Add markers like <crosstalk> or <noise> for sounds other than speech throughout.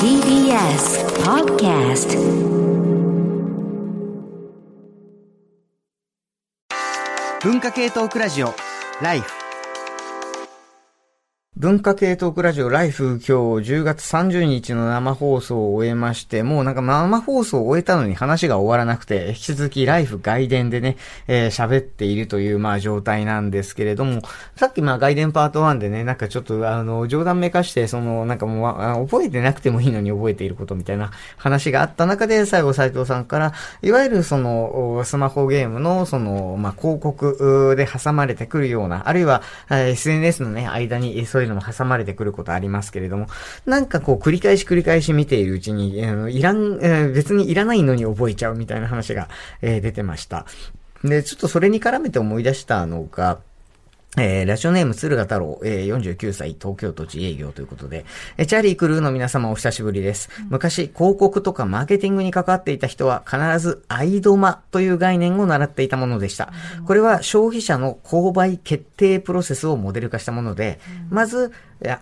TBS Podcast 文化系トークラジオライフ。文化系トークラジオライフ今日10月30日の生放送を終えまして、もうなんか生放送を終えたのに話が終わらなくて、引き続きライフ外伝でね、えー、喋っているというまあ状態なんですけれども、さっきまあ外伝パート1でね、なんかちょっとあの、冗談めかして、そのなんかもう覚えてなくてもいいのに覚えていることみたいな話があった中で、最後斉藤さんから、いわゆるその、スマホゲームのその、まあ広告で挟まれてくるような、あるいは SNS のね、間にそういうのも挟まれてくることありますけれども、なんかこう繰り返し繰り返し見ているうちに、えー、いらん、えー、別にいらないのに覚えちゃうみたいな話が、えー、出てました。で、ちょっとそれに絡めて思い出したのが、えー、ラジオネーム、鶴賀太郎、えー、49歳、東京都自営業ということで、えー、チャーリークルーの皆様お久しぶりです。昔、広告とかマーケティングに関わっていた人は、必ず、アイドマという概念を習っていたものでした。これは消費者の購買決定プロセスをモデル化したもので、まず、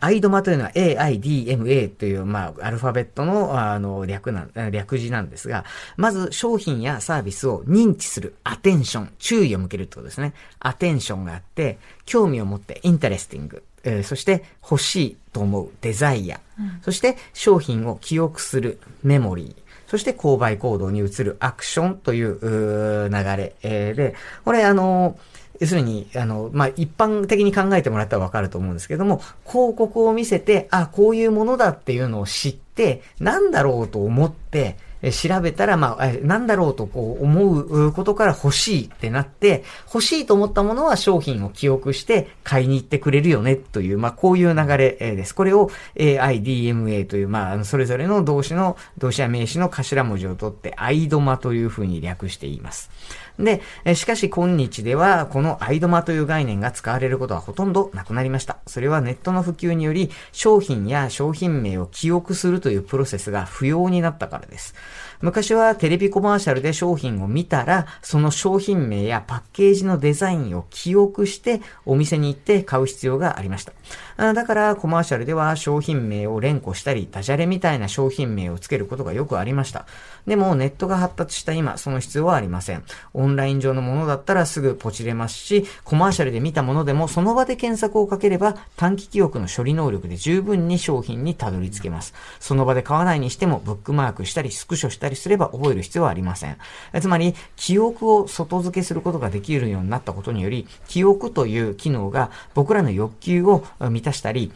アイドマというのは AIDMA という、まあ、アルファベットの、あの、略な、略字なんですが、まず商品やサービスを認知する、アテンション、注意を向けるってことですね。アテンションがあって、興味を持って、 interesting、えー、そして欲しいと思う、 desire、うん、そして商品を記憶する、 memory、そして購買行動に移る action という流れ、えー、で、これあの要するに、あの、まあ、一般的に考えてもらったらわかると思うんですけども、広告を見せて、あ、こういうものだっていうのを知って、なんだろうと思って、調べたら、まあ、なんだろうとこう思うことから欲しいってなって、欲しいと思ったものは商品を記憶して買いに行ってくれるよねという、まあ、こういう流れです。これを AIDMA という、まあ、それぞれの動詞の、動詞や名詞の頭文字を取って、アイドマというふうに略しています。で、しかし今日では、このアイドマという概念が使われることはほとんどなくなりました。それはネットの普及により、商品や商品名を記憶するというプロセスが不要になったからです。昔はテレビコマーシャルで商品を見たら、その商品名やパッケージのデザインを記憶してお店に行って買う必要がありました。だからコマーシャルでは商品名を連呼したり、ダジャレみたいな商品名をつけることがよくありました。でもネットが発達した今、その必要はありません。オンライン上のものだったらすぐポチれますし、コマーシャルで見たものでもその場で検索をかければ短期記憶の処理能力で十分に商品にたどり着けます。その場で買わないにしてもブックマークしたりスクショしたりたりすれば覚える必要はありません。つまり、記憶を外付けすることができるようになったことにより、記憶という機能が僕らの欲求を満たしたり、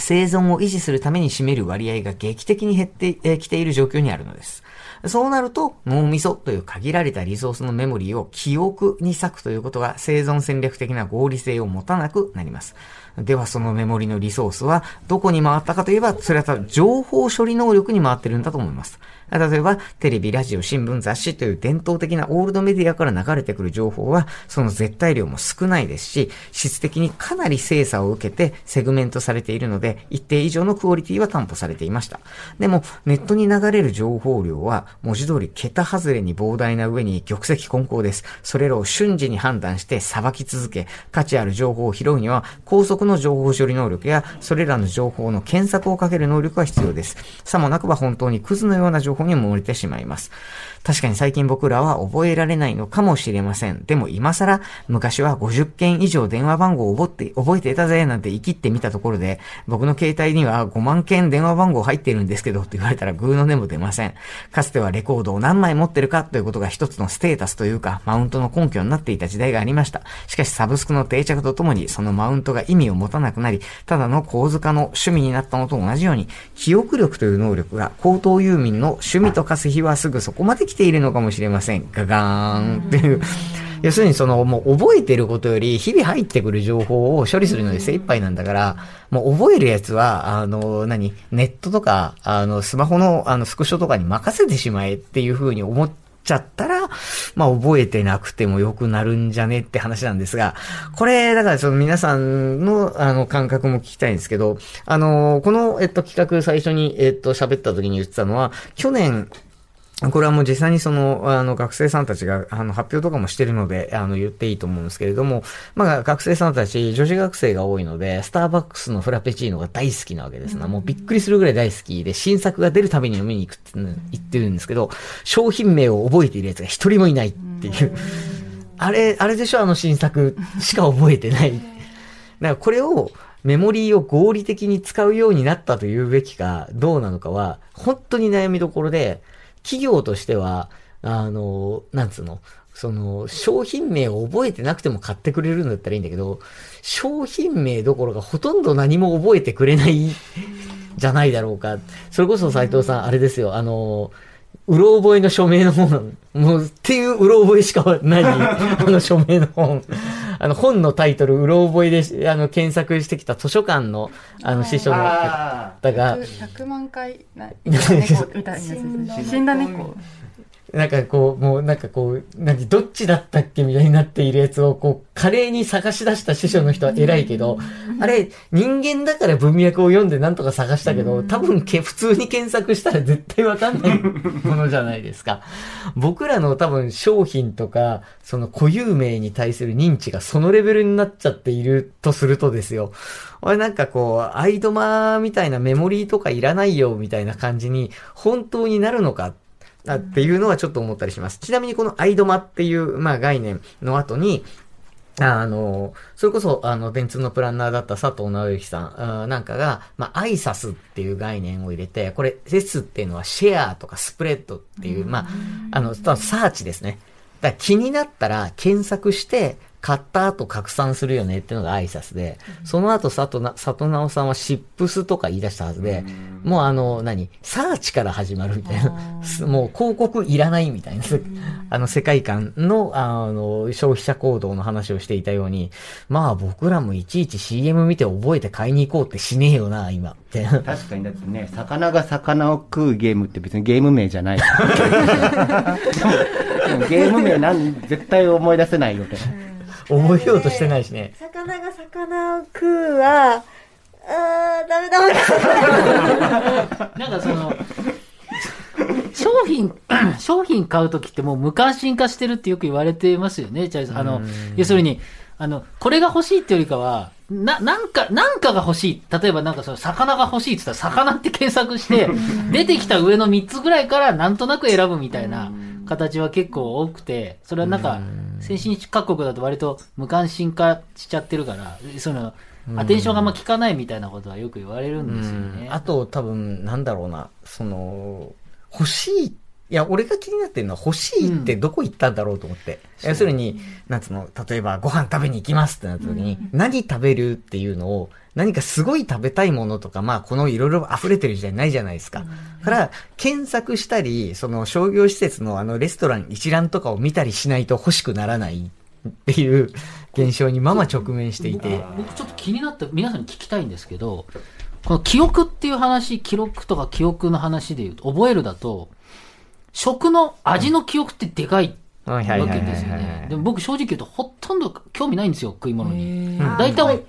生存を維持するために占める割合が劇的に減ってきている状況にあるのです。そうなると、脳みそという限られたリソースのメモリーを記憶に割くということが生存戦略的な合理性を持たなくなります。ではそのメモリのリソースはどこに回ったかといえば、それは多分情報処理能力に回ってるんだと思います。例えば、テレビ、ラジオ、新聞、雑誌という伝統的なオールドメディアから流れてくる情報は、その絶対量も少ないですし、質的にかなり精査を受けてセグメントされているので、一定以上のクオリティは担保されていました。でも、ネットに流れる情報量は、文字通り桁外れに膨大な上に玉石混交です。それらを瞬時に判断して裁き続け、価値ある情報を拾うには、高速の情報処理能力や、それらの情報の検索をかける能力が必要です。さもなくば本当にクズのような情報に漏れてしまいます。確かに最近僕らは覚えられないのかもしれません。でも今更、昔は50件以上電話番号を覚えて、覚えていたぜなんて生きってみたところで、僕の携帯には5万件電話番号入ってるんですけどって言われたらグーの音も出ません。かつてはレコードを何枚持ってるかということが一つのステータスというか、マウントの根拠になっていた時代がありました。しかしサブスクの定着とともに、そのマウントが意味を持たなくなり、ただの構図化の趣味になったのと同じように、記憶力という能力が高等遊民の趣味と化す日はすぐそこまで来ているのかもしれません。ガガーンっていう。要するにその、もう覚えてることより、日々入ってくる情報を処理するので精一杯なんだから、もう覚えるやつは、あの、何？ネットとか、あの、スマホの、あの、スクショとかに任せてしまえっていう風に思っちゃったら、まあ覚えてなくても良くなるんじゃねって話なんですが、これ、だからその皆さんのあの感覚も聞きたいんですけど、あの、この、えっと、企画最初に、えっと、喋った時に言ってたのは、去年、これはもう実際にその、あの、学生さんたちが、あの、発表とかもしてるので、あの、言っていいと思うんですけれども、まあ、学生さんたち、女子学生が多いので、スターバックスのフラペチーノが大好きなわけですな。もうびっくりするぐらい大好きで、新作が出るたびに飲みに行くって言ってるんですけど、商品名を覚えている奴が一人もいないっていう。あれ、あれでしょ？あの新作しか覚えてない。<laughs> だからこれを、メモリーを合理的に使うようになったと言うべきか、どうなのかは、本当に悩みどころで、企業としては、あの、なんつうの、その、商品名を覚えてなくても買ってくれるんだったらいいんだけど、商品名どころかほとんど何も覚えてくれないじゃないだろうか。それこそ斉藤さん、あれですよ、あの、うろ覚えの署名の本、もう、っていううろ覚えしかない、<laughs> あの署名の本。あの、本のタイトル、うろ覚えで、あの、検索してきた図書館の、あの、師匠の方が、100万回な猫みたいなやつです死んだ猫なんかこう、もうなんかこう、何、どっちだったっけみたいになっているやつを、こう、華麗に探し出した師匠の人は偉いけど、あれ、人間だから文脈を読んでなんとか探したけど、多分け、普通に検索したら絶対わかんないものじゃないですか。僕らの多分商品とか、その固有名に対する認知がそのレベルになっちゃっているとするとですよ。俺なんかこう、アイドマみたいなメモリーとかいらないよみたいな感じに、本当になるのかあっていうのはちょっと思ったりします。ちなみにこのアイドマっていう、まあ概念の後に、あの、それこそ、あの、電通のプランナーだった佐藤直之さんなんかが、まあ、アイサスっていう概念を入れて、これ、S っていうのはシェアとかスプレッドっていう、まあ、あの、サーチですね。だ気になったら検索して、買った後拡散するよねっていうのが挨拶で、その後佐藤な、佐藤直さんはシップスとか言い出したはずで、もうあの、何サーチから始まるみたいな。す <laughs> もう広告いらないみたいな、<laughs> あの世界観の、あの、消費者行動の話をしていたように、まあ僕らもいちいち CM 見て覚えて買いに行こうってしねえよな、今。確かにだってね、魚が魚を食うゲームって別にゲーム名じゃない。<laughs> ゲーム名なん絶対思い出せないよね。覚えようとしてないしね。魚が魚を食うは、あー、ダメだ。<laughs> なんかその、商品、<clears throat> 商品買うときってもう無関心化してるってよく言われてますよね、チャイさん。あの、要するに、あの、これが欲しいってよりかは、な、なんか、なんかが欲しい。例えばなんかその、魚が欲しいって言ったら、魚って検索して、出てきた上の3つぐらいからなんとなく選ぶみたいな形は結構多くて、それはなんか、先進各国だと割と無関心化しちゃってるから、その、アテンションがあんま効かないみたいなことはよく言われるんですよね。あと多分、なんだろうな、その、欲しい、いや、俺が気になってるのは欲しいってどこ行ったんだろうと思って。要するに、なんつうの、例えばご飯食べに行きますってなった時に、何食べるっていうのを、何かすごい食べたいものとか、まあ、このいろいろ溢れてる時代ないじゃないですか。から、検索したり、その商業施設のあのレストラン一覧とかを見たりしないと欲しくならないっていう現象にママ直面していて。僕ちょっと気になって皆さんに聞きたいんですけど、この記憶っていう話、記録とか記憶の話で言うと、覚えるだと、食の味の記憶ってでかいわけですよね。でも僕正直言うとほとんど興味ないんですよ、食い物に。ー大体、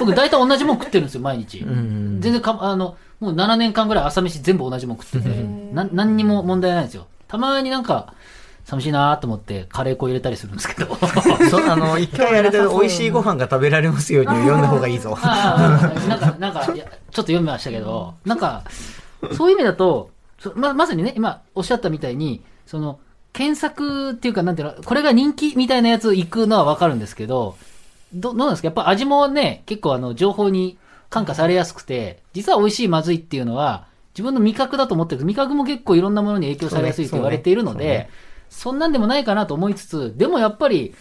僕大体同じもん食ってるんですよ、毎日。ん全然か、あの、もう7年間ぐらい朝飯全部同じもん食ってて、な何にも問題ないんですよ。たまになんか、寂しいなと思ってカレー粉入れたりするんですけど。<laughs> そう、あの、一回あれで美味しいご飯が食べられますように読んだ方がいいぞ。なんか、なんか、ちょっと読みましたけど、なんか、そういう意味だと、そま、まさにね、今おっしゃったみたいに、その、検索っていうか、なんていうの、これが人気みたいなやつ行くのはわかるんですけど、ど、どうなんですか？やっぱ味もね、結構あの、情報に感化されやすくて、実は美味しいまずいっていうのは、自分の味覚だと思ってるけど、味覚も結構いろんなものに影響されやすいって言われているのそうねそそんなんでもないかなと思いつつ、でもやっぱり、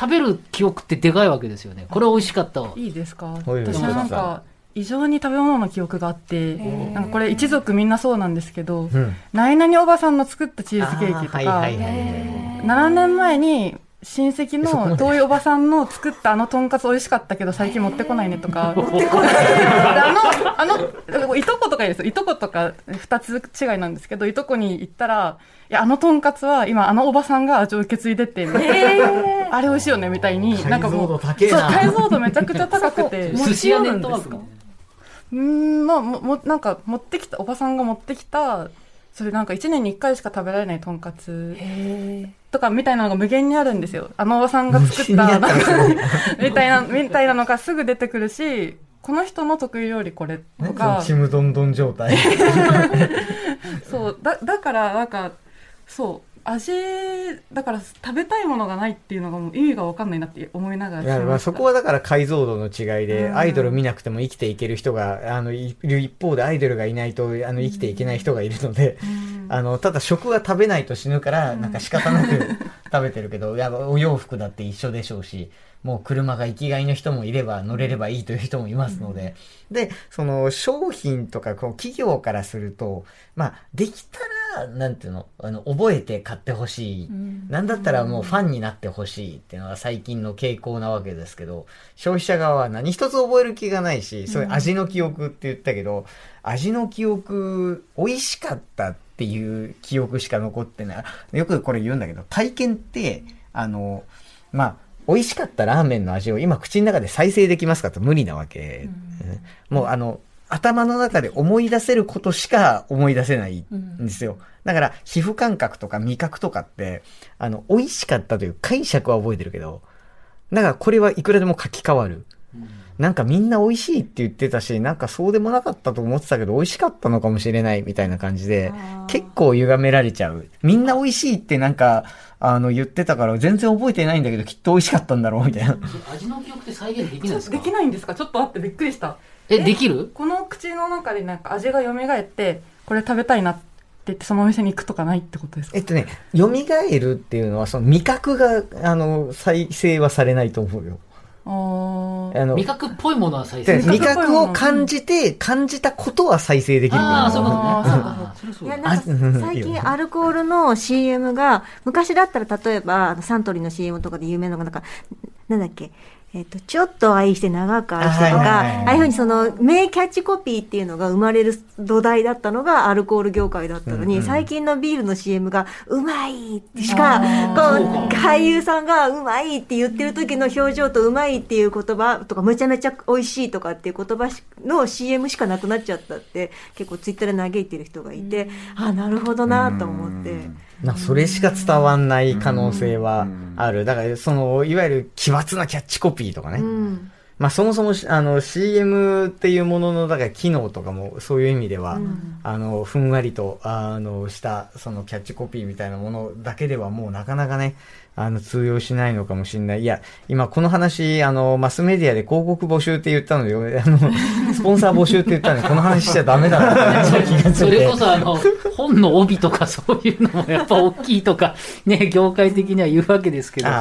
食べる記憶ってでかいわけですよね。これ美味しかったわ。いいですか？はい私はなんか異常に食べ物の記憶があってなんかこれ一族みんなそうなんですけどうん。ナ々おばさんの作ったチーズケーキとかあーはいはいはいはい。7年前に親戚の遠いおばさんの作ったあのとんかつ美味しかったけど最近持ってこないねとか。<laughs> あの、あの、いとことかいいですよ。いとことか二つ違いなんですけど、いとこに行ったら、いや、あのとんかつは今あのおばさんが味を受け継いでって、みたいなあれ美味しいよねみたいに、なんかもう、そう、解像度めちゃくちゃ高くて。寿司屋ネットワークうーん、まあ、も、も、なんか、持ってきた、おばさんが持ってきた、それなんか1年に1回しか食べられないとんかつへとかみたいなのが無限にあるんですよ。あのおばさんが作った、なんか <laughs> みたいな、みたいなのがすぐ出てくるし、この人の得意料理これとか、ちむどんどん状態。<laughs> そう、だ、だからなんか、そう、味、だから食べたいものがないっていうのがもう意味がわかんないなって思いながらまあそこはだから解像度の違いで、うん。アイドル見なくても生きていける人が、あの、いる一方でアイドルがいないと、あの、生きていけない人がいるので、あの、ただ食は食べないと死ぬから、なんか仕方なく食べてるけど、いや、お洋服だって一緒でしょうし、もう車が生きがいの人もいれば乗れればいいという人もいますので、で、その商品とかこう企業からすると、まあ、できたら、なんていうの、あの、覚えて買ってほしい。なんだったらもうファンになってほしいっていうのが最近の傾向なわけですけど、消費者側は何一つ覚える気がないし、そういう味の記憶って言ったけど、味の記憶、美味しかったっていう記憶しか残ってない。よくこれ言うんだけど、体験って、あの、まあ、美味しかったラーメンの味を今口の中で再生できますかと無理なわけ。もうあの、頭の中で思い出せることしか思い出せないんですよ。だから、皮膚感覚とか味覚とかって、あの、美味しかったという解釈は覚えてるけど、だからこれはいくらでも書き換わる。なんかみんな美味しいって言ってたし、なんかそうでもなかったと思ってたけど美味しかったのかもしれないみたいな感じで、結構歪められちゃう。みんな美味しいってなんか、あの言ってたから全然覚えてないんだけどきっと美味しかったんだろうみたいな。味の記憶って再現できないんですか？できないんですか？ちょっと待ってびっくりした。え、できる？この口の中でなんか味が蘇って、これ食べたいなって言ってそのお店に行くとかないってことですか？えっとね、蘇るっていうのはその味覚が、あの、再生はされないと思うよ。あの、味覚っぽいものは再で生味覚を感じて、感じたことは再生できる。ああ、そういうか。<laughs> あーそれそういやだなんか最近アルコールの CM が昔だったら例えばあのサントリーの CM とかで有名なのがなんかなんだっけ？えっと、ちょっと愛して長く愛してとか、ああいうふうにその名キャッチコピーっていうのが生まれる土台だったのがアルコール業界だったのに、うんうん。最近のビールの CM がうまいしか、こう、俳優さんがうまいって言ってる時の表情とうまいっていう言葉とか、めちゃめちゃ美味しいとかっていう言葉しの CM しかなくなっちゃったって、結構ツイッターで嘆いてる人がいて、あ、なるほどなと思って。なそれしか伝わんない可能性はある。だから、その、いわゆる奇抜なキャッチコピーとかね。うん。まあ、そもそもし、あの、CM っていうものの、だから機能とかも、そういう意味では、あの、ふんわりと、あの、した、そのキャッチコピーみたいなものだけではもうなかなかね、あの、通用しないのかもしれない。いや、今この話、あの、マスメディアで広告募集って言ったので、あの、<laughs> スポンサー募集って言ったので、この話しちゃダメだなって <laughs> 気がついて。それこそあの、本の帯とかそういうのもやっぱ大きいとか、ね、業界的には言うわけですけど、ね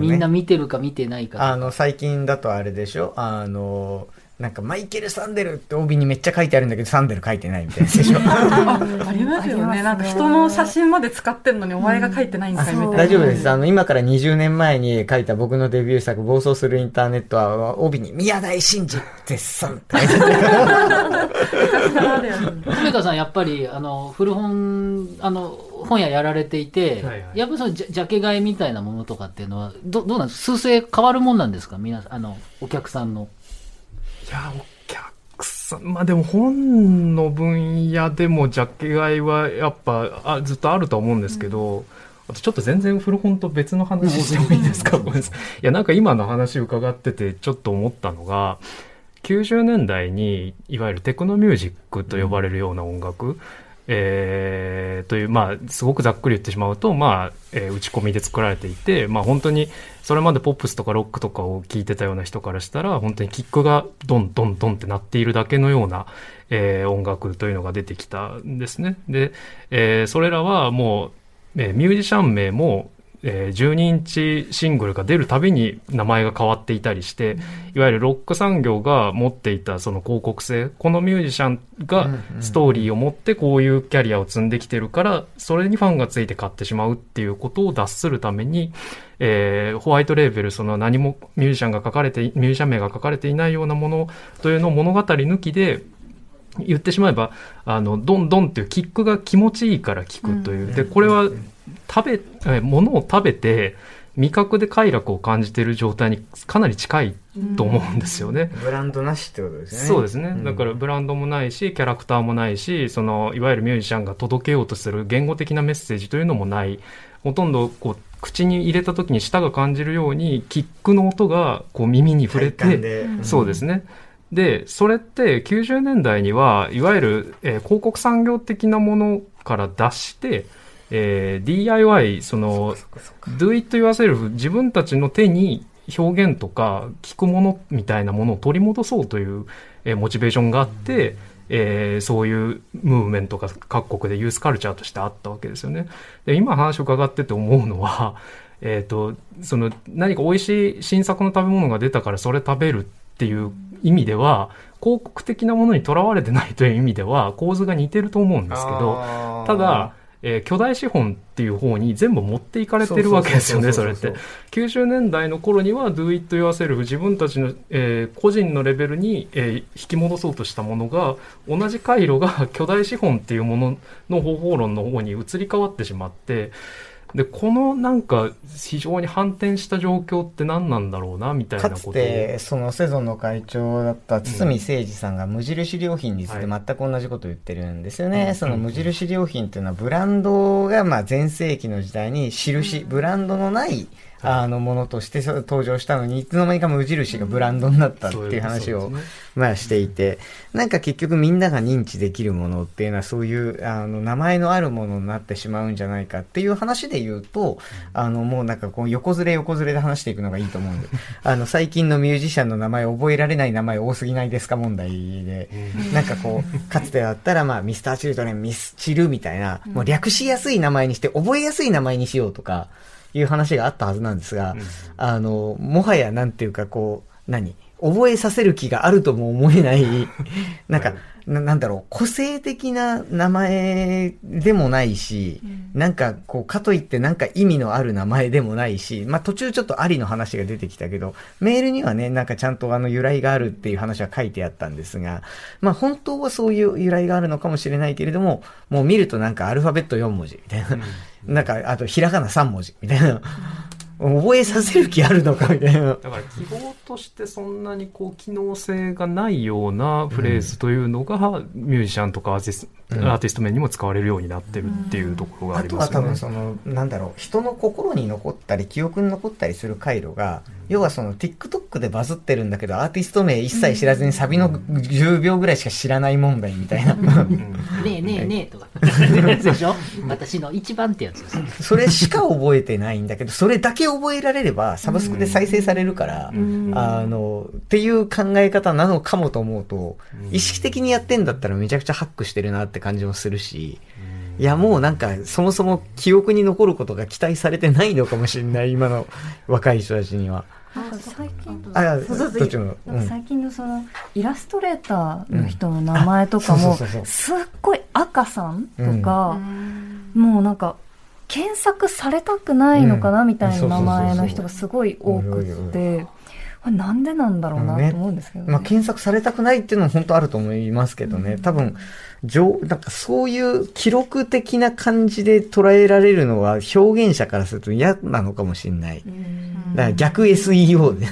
みんな見てるか見てないか。あの、最近だとあれでしょ？あの、なんか、マイケル・サンデルって帯にめっちゃ書いてあるんだけど、サンデル書いてないみたいなでしょありますよね。なんか人の写真まで使ってんのにお前が書いてないんかいみたいな。大丈夫です。あの、今から20年前に書いた僕のデビュー作、暴走するインターネットは、帯に、宮台真司絶賛って書いてある。<laughs> 梅川さん、やっぱり、あの、古本、あの、本屋やられていて、はいはいやっぱりそのジャジャケ買いみたいなものとかっていうのは、どどうなんです数勢変わるもんなんですか？皆さん、あの、お客さんの。いや、お客さん、まあでも本の分野でもジャケ買いはやっぱあずっとあると思うんですけど、あとちょっと全然古本と別の話してもいいですか？<laughs> ごめんなさい。いや、なんか今の話伺っててちょっと思ったのが、90年代にいわゆるテクノミュージックと呼ばれるような音楽、えーという、まあ、すごくざっくり言ってしまうと、まあ、えー打ち込みで作られていて、まあ、本当に、それまでポップスとかロックとかを聴いてたような人からしたら、本当にキックがドンドンドンって鳴っているだけのような、えー音楽というのが出てきたんですね。で、えーそれらはもう、えーミュージシャン名も、えー12インチシングルが出るたびに名前が変わっていたりして、いわゆるロック産業が持っていたその広告性、このミュージシャンがストーリーを持ってこういうキャリアを積んできてるから、それにファンがついて買ってしまうっていうことを脱するために、えーホワイトレーベル、その何もミュージシャンが書かれてい、ミュージシャン名が書かれていないようなものというのを物語抜きで、言ってしまえば、あの、ドンドンっていうキックが気持ちいいから聞くという。で、これは、食べ、えー物を食べて、味覚で快楽を感じている状態にかなり近いと思うんですよね。ブランドなしってことですね。そうですね。んだからブランドもないし、キャラクターもないし、その、いわゆるミュージシャンが届けようとする言語的なメッセージというのもない。ほとんど、こう、口に入れた時に舌が感じるように、キックの音が、こう、耳に触れて、体感でそうですね。で、それって90年代には、いわゆる、えー広告産業的なものから脱して、えー DIY、その、do it yourself、自分たちの手に表現とか聞くものみたいなものを取り戻そうという、えーモチベーションがあって、えーそういうムーブメントが各国でユースカルチャーとしてあったわけですよね。で今話を伺ってて思うのは、<laughs> えっ、と、その何か美味しい新作の食べ物が出たからそれ食べるっていう意味では、広告的なものにとらわれてないという意味では構図が似てると思うんですけど、ただ、えー巨大資本っていう方に全部持っていかれてるわけですよね、それって。90年代の頃には Do It Yourself 自分たちの、えー個人のレベルに、えー引き戻そうとしたものが同じ回路が巨大資本っていうものの方法論の方に移り変わってしまってでこのなんか非常に反転した状況って何なんだろうなみたいなかことを。つて、そのセゾンの会長だった堤誠二さんが無印良品について全く同じことを言ってるんですよね。その無印良品っていうのはブランドがまあ前世紀の時代に印、ブランドのないあのものとしてそう登場したのに、いつの間にか無印がブランドになったっていう話をまあしていて、なんか結局みんなが認知できるものっていうのはそういうあの名前のあるものになってしまうんじゃないかっていう話で言うと、あのもうなんかこう横ずれ横ずれで話していくのがいいと思うんで、<laughs> あの最近のミュージシャンの名前覚えられない名前多すぎないですか問題で、なんかこう、かつてだったらまあミスターチルドレン、ミスチルみたいな、もう略しやすい名前にして覚えやすい名前にしようとか、いう話があったはずなんですが、あの、もはやなんていうかこう、何？覚えさせる気があるとも思えない、<laughs> なんか、ななんだろう、個性的な名前でもないし、なんかこう、かといってなんか意味のある名前でもないし、まあ途中ちょっとありの話が出てきたけど、メールにはね、なんかちゃんとあの由来があるっていう話は書いてあったんですが、まあ本当はそういう由来があるのかもしれないけれども、もう見るとなんかアルファベット4文字みたいな、なんかあとひらがな3文字みたいな、覚えさせる気あるのかみたいな。だから記号としてそんなにこう機能性がないようなフレーズというのが、ミュージシャンとかアーティスト、うんアーティスト面にも使われるようになってるっていうところがあありますよねとは多分。その、なんだろう、人の心に残ったり、記憶に残ったりする回路が、要はその TikTok でバズってるんだけど、アーティスト名一切知らずにサビの10秒ぐらいしか知らない問題みたいな。ねえねえねえとか。でしょ？私の一番ってやつです。それしか覚えてないんだけど、それだけ覚えられれば、サブスクで再生されるから、あの、っていう考え方なのかもと思うと、意識的にやってんだったらめちゃくちゃハックしてるなって感じもするし、いやもうなんか、そもそも記憶に残ることが期待されてないのかもしれない、今の若い人たちには。なんか最近あ、そうそうそう。最近のそのイラストレーターの人の名前とかも <laughs> すっごい赤さんとか、もうなんか検索されたくないのかなみたいな名前の人がすごい多くて、これなんでなんだろうなと思うんですけどね。まあ、検索されたくないっていうのも本当あると思いますけどね。多分、上、なんかそういう記録的な感じで捉えられるのは表現者からすると嫌なのかもしれない。だから逆 SEO で。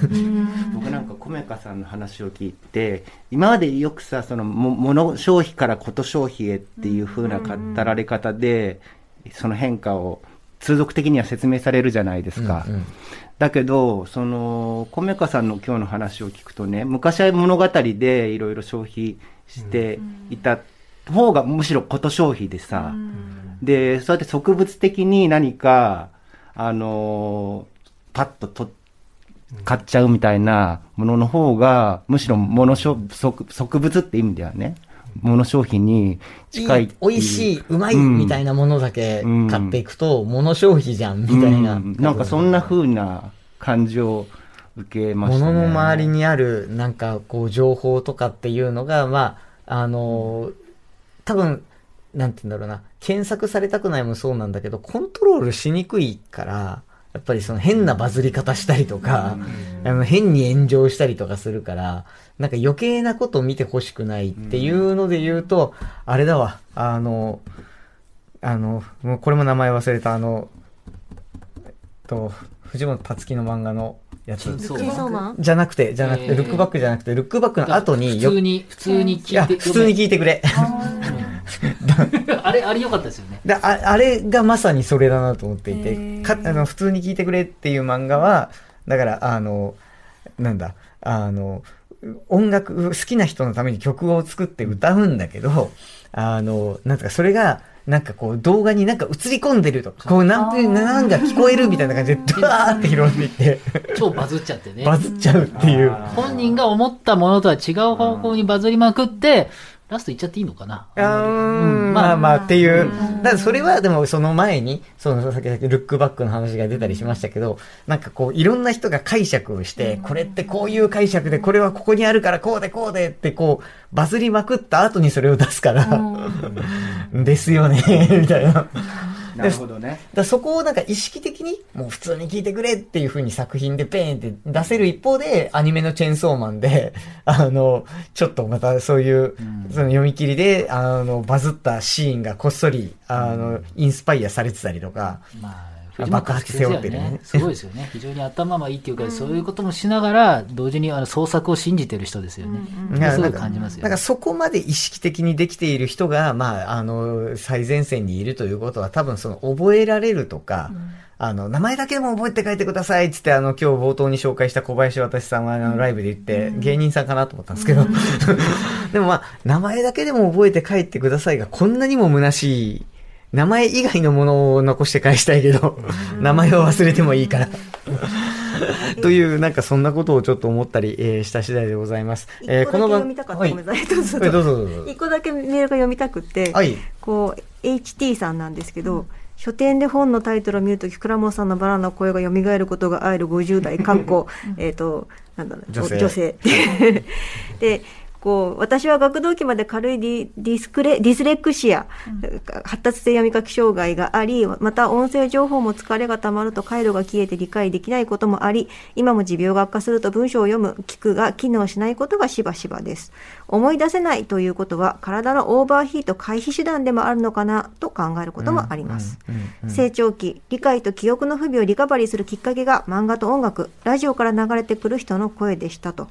僕なんか米香さんの話を聞いて今までよくさそのも物消費からこと消費へっていう風な語られ方でその変化を通俗的には説明されるじゃないですか、うんうん。だけどその米香さんの今日の話を聞くとね昔は物語でいろいろ消費していた方がむしろこと消費でさ、でそうやって植物的に何かあのパッとと買っちゃうみたいなものの方が、むしろ物植物って意味ではね、物消費に近いいう美味しい、うまい、うん。みたいなものだけ買っていくと、物消費じゃん、みたいな。うん。なんかそんな風な感じを受けましたね。物の周りにある、なんかこう、情報とかっていうのが、まあ、あのー多分、なんて言うんだろうな、検索されたくないもそうなんだけど、コントロールしにくいから、やっぱりその変なバズり方したりとか、あの変に炎上したりとかするから、なんか余計なこと見てほしくないっていうので言うと、あれだわ、あの、あの、もうこれも名前忘れた、あの、えっと、藤本つ樹の漫画のやつ。じゃなくて、じゃなくて、えー。ルックバックじゃなくて、ルックバックの後によ普通に、普通に聞いて、普通に聞いてくれ。<laughs> あれ、あれ良かったですよね。でああれがまさにそれだなと思っていて、へー。かあの普通に聞いてくれっていう漫画は、だから、あの、なんだ、あの、音楽、好きな人のために曲を作って歌うんだけど、あの、なんとかそれが、なんかこう動画になんか映り込んでるとか、こうなんていう、なんか聞こえるみたいな感じで、<laughs> ドワーって広がっていって、超バズっちゃってね。バズっちゃうっていう。本人が思ったものとは違う方向にバズりまくって、ラスト言っちゃっていいのかな？あー。んまあまあっていう。だからそれはでもその前に、そのさっきルックバックの話が出たりしましたけど、なんかこういろんな人が解釈をして、これってこういう解釈で、これはここにあるからこうでこうでってこう、バズりまくった後にそれを出すから、<laughs> ですよね、みたいな。なるほどね。だそこをなんか意識的に、もう普通に聞いてくれっていう風に作品でペーンって出せる一方で、アニメのチェーンソーマンで、<laughs> あの、ちょっとまたそういう、その読み切りで、あの、バズったシーンがこっそり、あの、インスパイアされてたりとか、まあ、爆発背負ってるねね。すごいですよね。<laughs> 非常に頭がいいっていうか、そういうこともしながら、同時にあの創作を信じてる人ですよね。すごい感じますよねだから。そこまで意識的にできている人が、まあ、あの、最前線にいるということは、多分その覚えられるとか、あの、名前だけでも覚えて帰ってくださいっつって、あの、今日冒頭に紹介した小林渡さんは、あの、ライブで言って、芸人さんかなと思ったんですけど、<laughs> でもまあ、名前だけでも覚えて帰ってくださいが、こんなにも虚しい、名前以外のものを残して返したいけど、名前を忘れてもいいから。という、なんかそんなことをちょっと思ったり、えーした次第でございます。一個だけ読みたかった。はい。どうぞはいどうぞ一個だけメールが読みたくて、はい。こう、HT さんなんですけど、書店で本のタイトルを見るとき、倉本さんのバラの声が蘇ることがある50代、かっこ、<laughs> えっと、なんだろう、女性女性。<laughs> で、こう、私は学童期まで軽いディディスクレ、ディスレクシア、発達性読み書き障害があり、また音声情報も疲れがたまると回路が消えて理解できないこともあり、今も持病が悪化すると文章を読む、聞くが機能しないことがしばしばです。思い出せないということは、体のオーバーヒート回避手段でもあるのかなと考えることもあります。成長期、理解と記憶の不備をリカバリーするきっかけが漫画と音楽、ラジオから流れてくる人の声でしたと。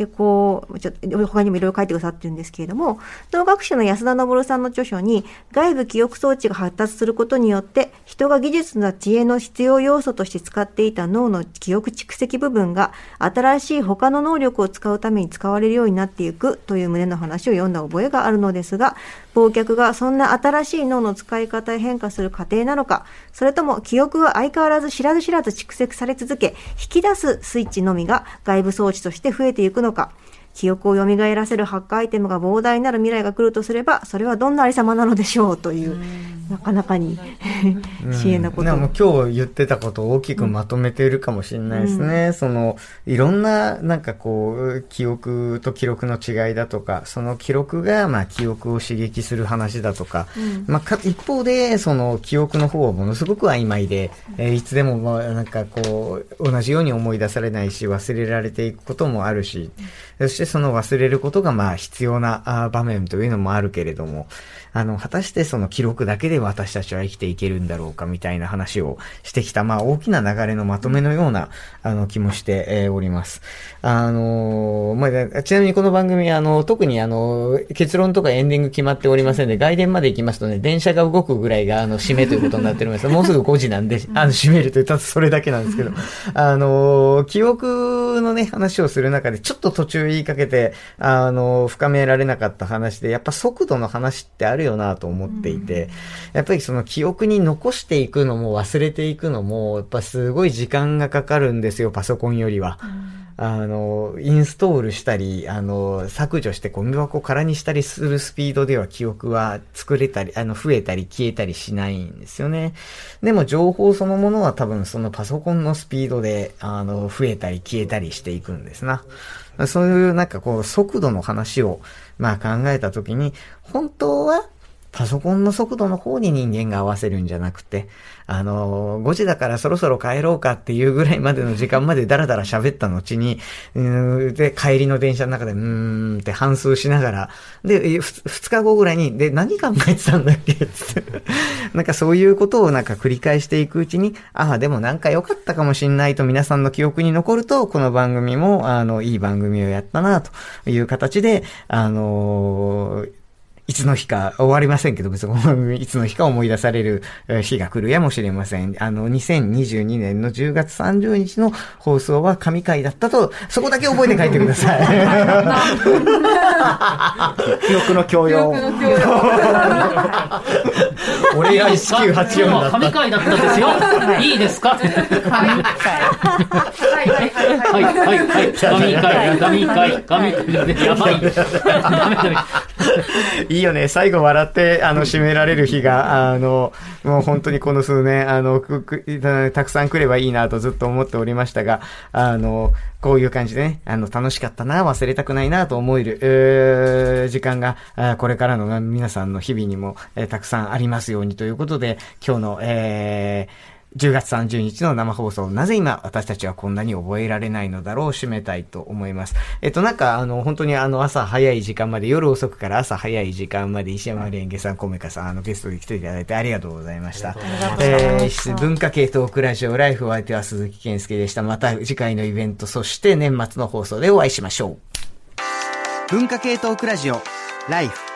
で、こう、ちょっと、他にもいろいろ書いてくださってるんですけれども、脳学者の安田昇さんの著書に、外部記憶装置が発達することによって、人が技術や知恵の必要要素として使っていた脳の記憶蓄積部分が、新しい他の能力を使うために使われるようになっていくという旨の話を読んだ覚えがあるのですが、忘却がそんな新しい脳の使い方へ変化する過程なのか、それとも記憶は相変わらず知らず知らず蓄積され続け、引き出すスイッチのみが外部装置として増えていくのか、記憶を蘇らせるハッカーアイテムが膨大なる未来が来るとすれば、それはどんなありさまなのでしょうという、なかなかに支援なことでもを。今日言ってたことを大きくまとめているかもしれないですね。その、いろんな、なんかこう、記憶と記録の違いだとか、その記録が、まあ、記憶を刺激する話だとか、まあ、か一方で、その、記憶の方はものすごく曖昧で、えーいつでも、まあ、なんかこう、同じように思い出されないし、忘れられていくこともあるし、そしてその忘れることが、まあ、必要な場面というのもあるけれども、あの、果たしてその記録だけで私たちは生きていけるんだろうかみたいな話をしてきた、まあ大きな流れのまとめのような、あの、気もして、おります。あのまあ、ちなみにこの番組、あの、特にあの、結論とかエンディング決まっておりませんで、外伝まで行きますとね、電車が動くぐらいが、あの、締めということになっております。もうすぐ5時なんで、あの、締めるという、ただそれだけなんですけど、あの記憶のね、話をする中で、ちょっと途中言いかけて、あのー深められなかった話で、やっぱ速度の話ってあるよなと思っていて、やっぱりその記憶に残していくのも忘れていくのも、やっぱすごい時間がかかるんですよ、パソコンよりは。あの、インストールしたり、あの、削除してゴミ箱空にしたりするスピードでは記憶は作れたり、あの、増えたり消えたりしないんですよね。でも情報そのものは多分そのパソコンのスピードで、あの、増えたり消えたりしていくんですな。そういうなんかこう、速度の話を、まあ考えたときに、本当は、パソコンの速度の方に人間が合わせるんじゃなくて、あの、5時だからそろそろ帰ろうかっていうぐらいまでの時間までダラダラ喋った後に、で、帰りの電車の中で、うーんって反数しながら、で、2日後ぐらいに、で、何考えてたんだっけ？って。なんかそういうことをなんか繰り返していくうちに、ああ、でもなんか良かったかもしんないと皆さんの記憶に残ると、この番組も、あの、いい番組をやったな、という形で、あのーいつの日か終わりませんけど、別に <laughs> いつの日か思い出されるえー日が来るやもしれません。あの、2022年の10月30日の放送は神回だったと、そこだけ覚えて帰ってください。<laughs> 記憶の教養。俺が1984今日はだった。神回だったですよ。いいですか？はい、はい、はい。神回、神回、神回。やばい。ダメダメ。いいよね。最後笑って、あの、締められる日が、あの、もう本当にこの数年、あの、くくたくさん来ればいいなとずっと思っておりましたが、あの、こういう感じでね、あの、楽しかったな、忘れたくないなと思える、えー時間が、これからの皆さんの日々にも、えーたくさんありますようにということで、今日の、えー10月30日の生放送、なぜ今私たちはこんなに覚えられないのだろう、締めたいと思います。えっと、なんか、あの、本当にあの、朝早い時間まで、夜遅くから朝早い時間まで、石山蓮華さん、コメカさん、あの、ゲストで来ていただいてありがとうございました。えー、文化系トークラジオライフお相手は鈴木健介でした。また次回のイベント、そして年末の放送でお会いしましょう。文化系トークラジオライフ